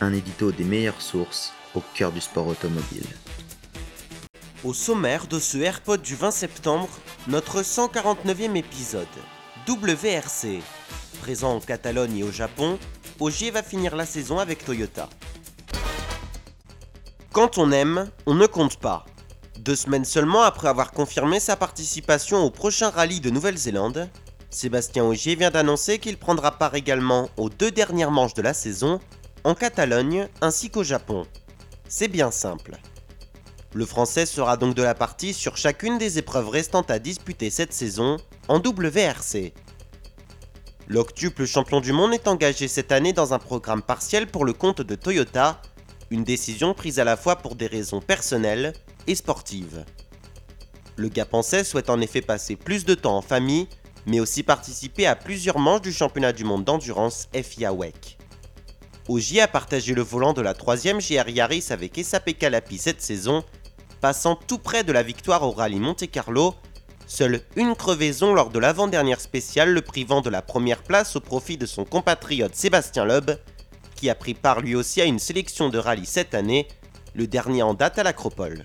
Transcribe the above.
Un édito des meilleures sources au cœur du sport automobile. Au sommaire de ce AirPod du 20 septembre, notre 149e épisode. WRC. Présent en Catalogne et au Japon, Ogier va finir la saison avec Toyota. Quand on aime, on ne compte pas. Deux semaines seulement après avoir confirmé sa participation au prochain rallye de Nouvelle-Zélande, Sébastien Ogier vient d'annoncer qu'il prendra part également aux deux dernières manches de la saison, en Catalogne ainsi qu'au Japon. C'est bien simple. Le Français sera donc de la partie sur chacune des épreuves restantes à disputer cette saison en WRC. L'octuple champion du monde est engagé cette année dans un programme partiel pour le compte de Toyota, une décision prise à la fois pour des raisons personnelles et sportives. Le Gapençais souhaite en effet passer plus de temps en famille, mais aussi participer à plusieurs manches du championnat du monde d'endurance FIA WEC. Ogier a partagé le volant de la troisième GR Yaris avec SAP Calapi cette saison, passant tout près de la victoire au rallye Monte Carlo, seule une crevaison lors de l'avant-dernière spéciale le privant de la première place au profit de son compatriote Sébastien Loeb, qui a pris part lui aussi à une sélection de rallye cette année, le dernier en date à l'Acropole.